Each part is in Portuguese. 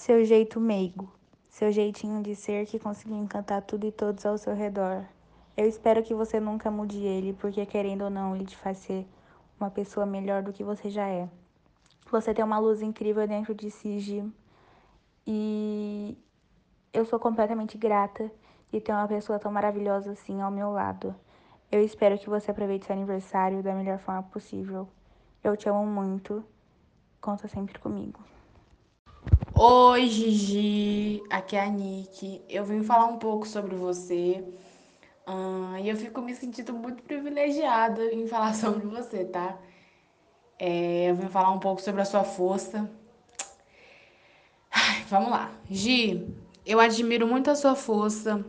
seu jeito meigo, seu jeitinho de ser que conseguiu encantar tudo e todos ao seu redor. Eu espero que você nunca mude ele, porque querendo ou não, ele te faz ser uma pessoa melhor do que você já é. Você tem uma luz incrível dentro de si. E eu sou completamente grata de ter uma pessoa tão maravilhosa assim ao meu lado. Eu espero que você aproveite seu aniversário da melhor forma possível. Eu te amo muito. Conta sempre comigo. Oi, Gigi. Aqui é a Nick. Eu vim falar um pouco sobre você. Uh, e eu fico me sentindo muito privilegiada em falar sobre você, tá? É, eu vim falar um pouco sobre a sua força. Ai, vamos lá. Gi, eu admiro muito a sua força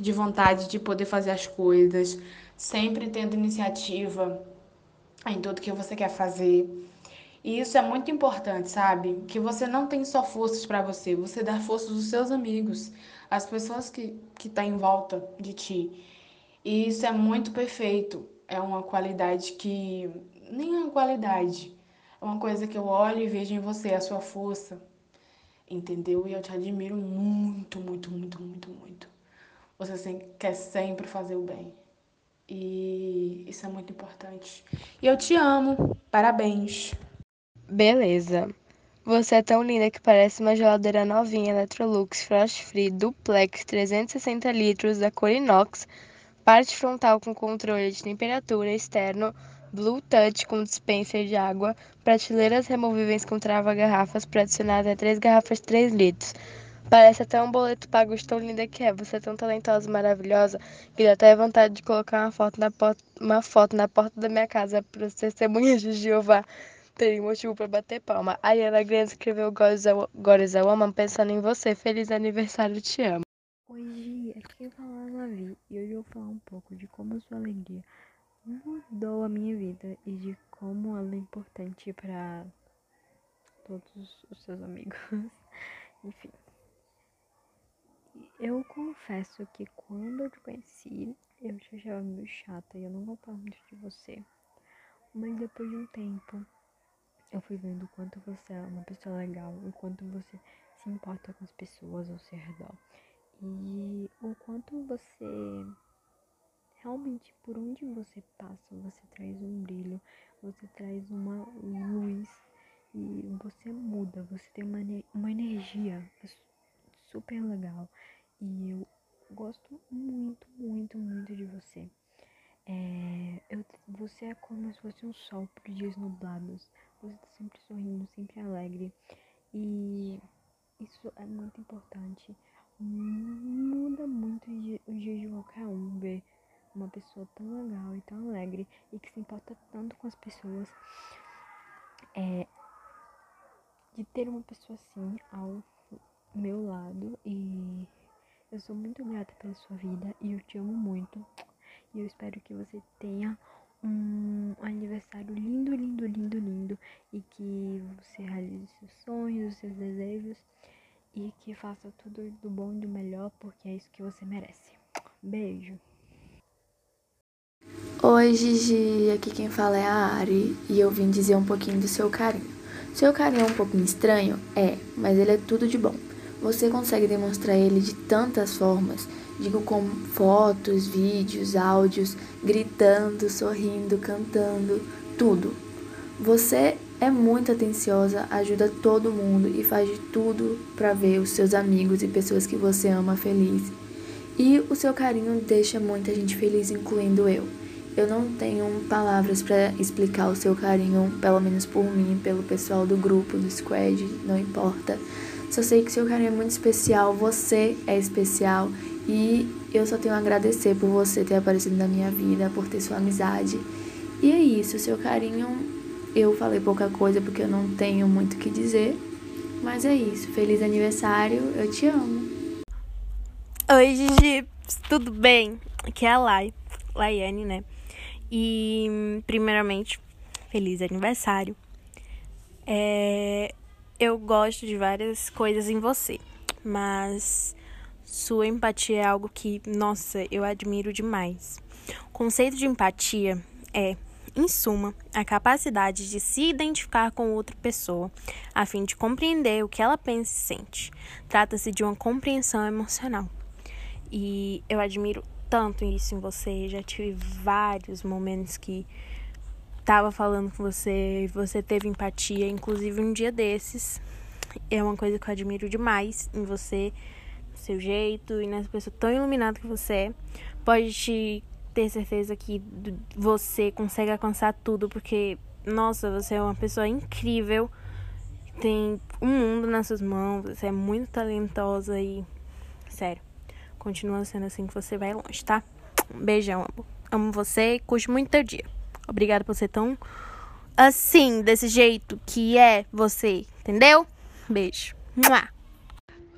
de vontade de poder fazer as coisas, sempre tendo iniciativa em tudo que você quer fazer. E isso é muito importante, sabe? Que você não tem só forças para você, você dá forças aos seus amigos, às pessoas que que tá em volta de ti. E isso é muito perfeito. É uma qualidade que nem é uma qualidade. É uma coisa que eu olho e vejo em você, a sua força. Entendeu? E eu te admiro muito, muito, muito, muito, muito. Você quer sempre fazer o bem. E isso é muito importante. E eu te amo. Parabéns. Beleza. Você é tão linda que parece uma geladeira novinha Electrolux Frost Free Duplex 360 litros da cor inox parte frontal com controle de temperatura externo, Blue Touch com dispenser de água, prateleiras removíveis com trava-garrafas para adicionar até 3 garrafas 3 litros. Parece até um boleto pago de tão linda que é. Você é tão talentosa e maravilhosa que dá até vontade de colocar uma foto na, porta, uma foto na porta da minha casa para as testemunhas de Jeová terem motivo para bater palma. A Ariana Grande escreveu God is a Woman pensando em você. Feliz aniversário, te amo. Oi, aqui é falar Lavi e hoje eu vou falar um pouco de como a sua alegria mudou a minha vida e de como ela é importante para todos os seus amigos. Enfim. Eu confesso que quando eu te conheci, eu te achava meio chata e eu não gostava muito de você. Mas depois de um tempo, eu fui vendo o quanto você é uma pessoa legal, o quanto você se importa com as pessoas ao seu redor e o quanto você realmente por onde você passa você traz um brilho, você traz uma luz e você muda, você tem uma, uma energia super legal e eu gosto muito, muito, muito de você. É, eu, você é como se fosse um sol por dias nublados. Você tá sempre sorrindo, sempre alegre. E isso é muito importante muda muito o dia de qualquer um ver uma pessoa tão legal e tão alegre e que se importa tanto com as pessoas. É, de ter uma pessoa assim ao meu lado e eu sou muito grata pela sua vida e eu te amo muito. E eu espero que você tenha um aniversário lindo, lindo, lindo, lindo e que você realize seus sonhos, seus desejos e que faça tudo do bom e do melhor, porque é isso que você merece. Beijo. Oi, Gigi, aqui quem fala é a Ari e eu vim dizer um pouquinho do seu carinho. Seu carinho é um pouquinho estranho? É, mas ele é tudo de bom. Você consegue demonstrar ele de tantas formas, digo com fotos, vídeos, áudios, gritando, sorrindo, cantando, tudo. Você é muito atenciosa, ajuda todo mundo e faz de tudo para ver os seus amigos e pessoas que você ama feliz. E o seu carinho deixa muita gente feliz, incluindo eu. Eu não tenho palavras para explicar o seu carinho, pelo menos por mim, pelo pessoal do grupo, do squad, não importa. Só sei que seu carinho é muito especial, você é especial e eu só tenho a agradecer por você ter aparecido na minha vida, por ter sua amizade. E é isso, seu carinho eu falei pouca coisa porque eu não tenho muito o que dizer. Mas é isso. Feliz aniversário. Eu te amo. Oi, Gigi. Tudo bem? Aqui é a Lai. Laiane, né? E, primeiramente, feliz aniversário. É, eu gosto de várias coisas em você, mas sua empatia é algo que, nossa, eu admiro demais. O conceito de empatia é em suma, a capacidade de se identificar com outra pessoa, a fim de compreender o que ela pensa e sente. Trata-se de uma compreensão emocional. E eu admiro tanto isso em você. Já tive vários momentos que tava falando com você e você teve empatia, inclusive um dia desses. É uma coisa que eu admiro demais em você, seu jeito e nessa pessoa tão iluminada que você é. Pode te ter certeza que você consegue alcançar tudo, porque, nossa, você é uma pessoa incrível. Tem um mundo nas suas mãos, você é muito talentosa e. Sério, continua sendo assim que você vai longe, tá? Um beijão. Amo você e curte muito teu dia. Obrigada por ser tão assim, desse jeito que é você, entendeu? Beijo. Mua.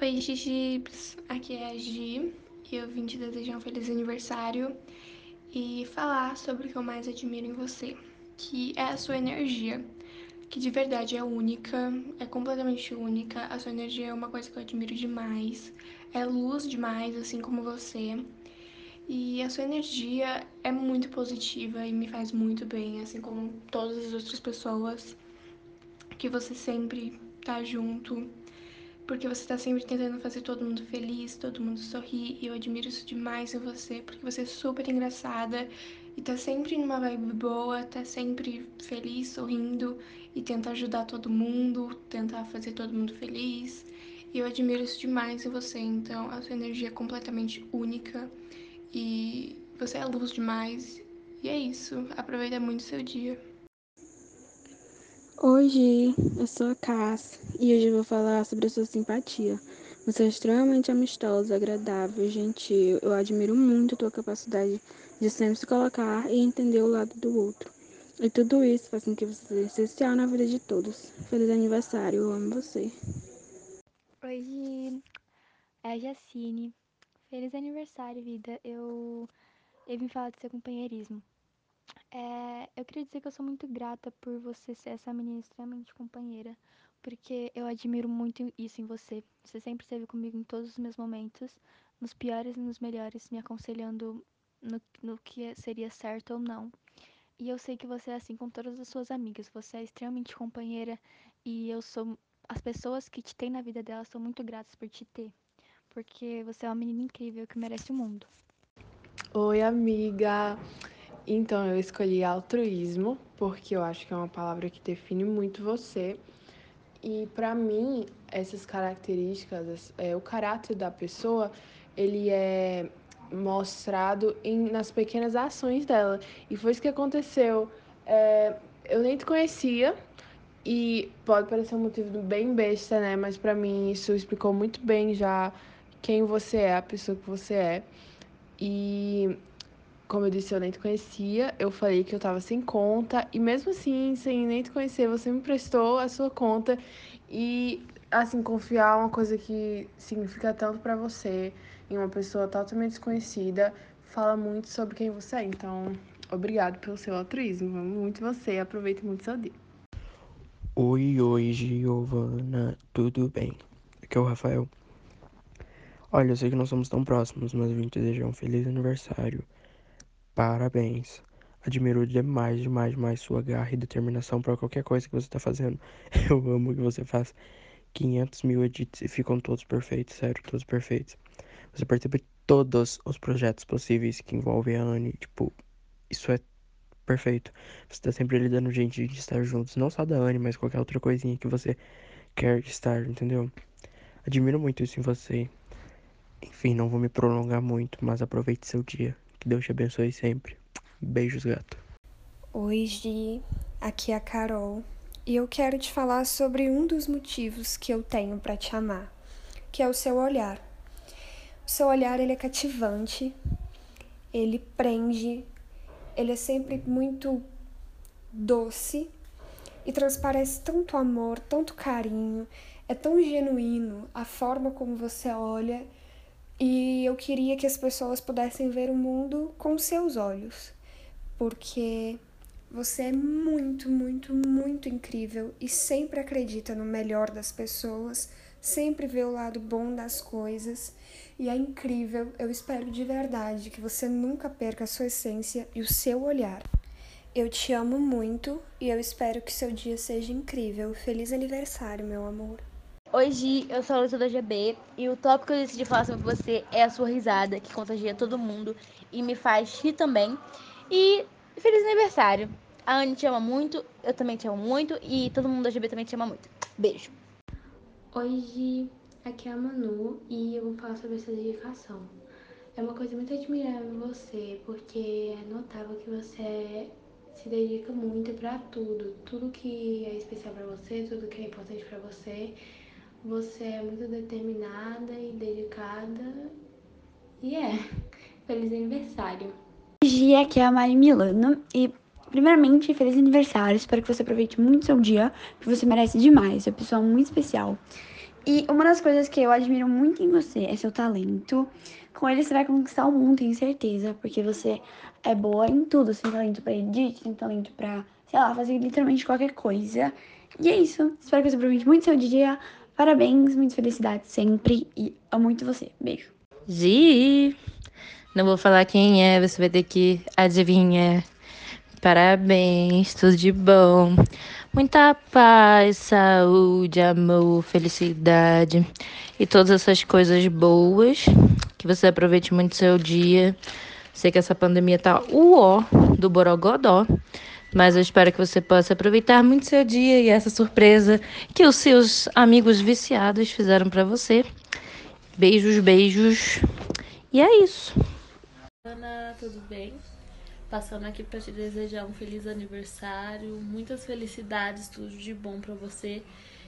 Oi, Gigibs. Aqui é a Gi e eu vim te desejar um feliz aniversário e falar sobre o que eu mais admiro em você, que é a sua energia, que de verdade é única, é completamente única. A sua energia é uma coisa que eu admiro demais, é luz demais, assim como você. E a sua energia é muito positiva e me faz muito bem, assim como todas as outras pessoas que você sempre tá junto porque você tá sempre tentando fazer todo mundo feliz, todo mundo sorrir, e eu admiro isso demais em você, porque você é super engraçada e tá sempre numa vibe boa, tá sempre feliz, sorrindo e tenta ajudar todo mundo, tentar fazer todo mundo feliz. E eu admiro isso demais em você, então a sua energia é completamente única e você é luz demais. E é isso, aproveita muito seu dia. Hoje eu sou a Cass e hoje eu vou falar sobre a sua simpatia. Você é extremamente amistosa, agradável, gentil. Eu admiro muito a tua capacidade de sempre se colocar e entender o lado do outro. E tudo isso faz com que você seja essencial na vida de todos. Feliz aniversário, eu amo você. Oi, é a Jacine. Feliz aniversário, vida. Eu, eu vim falar do seu companheirismo. É, eu queria dizer que eu sou muito grata por você ser essa menina extremamente companheira, porque eu admiro muito isso em você. Você sempre esteve comigo em todos os meus momentos, nos piores e nos melhores, me aconselhando no, no que seria certo ou não. E eu sei que você é assim com todas as suas amigas. Você é extremamente companheira e eu sou. As pessoas que te têm na vida delas são muito gratas por te ter, porque você é uma menina incrível que merece o mundo. Oi, amiga. Então, eu escolhi altruísmo, porque eu acho que é uma palavra que define muito você. E para mim, essas características, é, o caráter da pessoa, ele é mostrado em, nas pequenas ações dela. E foi isso que aconteceu. É, eu nem te conhecia, e pode parecer um motivo bem besta, né? Mas para mim isso explicou muito bem já quem você é, a pessoa que você é. E como eu disse, eu nem te conhecia, eu falei que eu tava sem conta, e mesmo assim, sem nem te conhecer, você me prestou a sua conta. E, assim, confiar uma coisa que significa tanto para você, em uma pessoa totalmente desconhecida, fala muito sobre quem você é. Então, obrigado pelo seu altruísmo, amo muito você, aproveite muito seu dia. Oi, oi, Giovana, tudo bem? Aqui é o Rafael. Olha, eu sei que não somos tão próximos, mas eu vim te desejar um feliz aniversário. Parabéns. Admiro demais, demais, demais sua garra e determinação para qualquer coisa que você tá fazendo. Eu amo que você faz 500 mil edits e ficam todos perfeitos, sério, todos perfeitos. Você de todos os projetos possíveis que envolvem a Anne, tipo, isso é perfeito. Você tá sempre lhe dando gente de estar juntos, não só da Anne, mas qualquer outra coisinha que você quer estar, entendeu? Admiro muito isso em você. Enfim, não vou me prolongar muito, mas aproveite seu dia. Que Deus te abençoe sempre. Beijos, gato. Oi, Gi. Aqui é a Carol. E eu quero te falar sobre um dos motivos que eu tenho para te amar, que é o seu olhar. O seu olhar ele é cativante, ele prende, ele é sempre muito doce e transparece tanto amor, tanto carinho, é tão genuíno a forma como você olha e eu queria que as pessoas pudessem ver o mundo com seus olhos, porque você é muito, muito, muito incrível e sempre acredita no melhor das pessoas, sempre vê o lado bom das coisas e é incrível. Eu espero de verdade que você nunca perca a sua essência e o seu olhar. Eu te amo muito e eu espero que seu dia seja incrível. Feliz aniversário, meu amor. Hoje eu sou a Luísa da GB e o tópico que eu decidi falar sobre você é a sua risada, que contagia todo mundo e me faz rir também. E feliz aniversário! A Anne te ama muito, eu também te amo muito e todo mundo da GB também te ama muito. Beijo! Hoje aqui é a Manu e eu vou falar sobre essa dedicação. É uma coisa muito admirável em você, porque é notável que você se dedica muito para tudo, tudo que é especial para você, tudo que é importante para você. Você é muito determinada e dedicada. E é. Feliz aniversário. Hoje aqui é a Mari Milano e primeiramente feliz aniversário. Espero que você aproveite muito seu dia, que você merece demais. É uma pessoa muito especial. E uma das coisas que eu admiro muito em você é seu talento. Com ele você vai conquistar o mundo, tenho certeza, porque você é boa em tudo. Você tem talento para edit, tem talento para, sei lá, fazer literalmente qualquer coisa. E é isso. Espero que você aproveite muito seu dia. Parabéns, muita felicidade sempre e amo muito você. Beijo. Gi! Não vou falar quem é, você vai ter que adivinhar. Parabéns, tudo de bom. Muita paz, saúde, amor, felicidade e todas essas coisas boas. Que você aproveite muito seu dia. Sei que essa pandemia tá o ó do Borogodó. Mas eu espero que você possa aproveitar muito seu dia e essa surpresa que os seus amigos viciados fizeram para você. Beijos, beijos. E é isso. Ana, tudo bem? Passando aqui para te desejar um feliz aniversário, muitas felicidades, tudo de bom para você,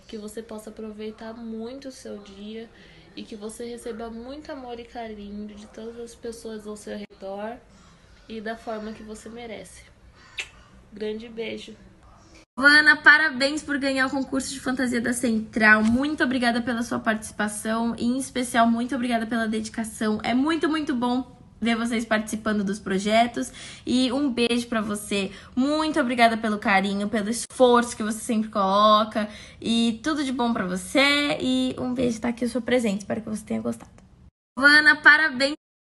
que você possa aproveitar muito o seu dia e que você receba muito amor e carinho de todas as pessoas ao seu redor e da forma que você merece. Grande beijo. Ana, parabéns por ganhar o concurso de fantasia da Central. Muito obrigada pela sua participação e, em especial, muito obrigada pela dedicação. É muito, muito bom ver vocês participando dos projetos e um beijo para você. Muito obrigada pelo carinho, pelo esforço que você sempre coloca e tudo de bom para você e um beijo tá aqui o seu presente. Espero que você tenha gostado. Ana, parabéns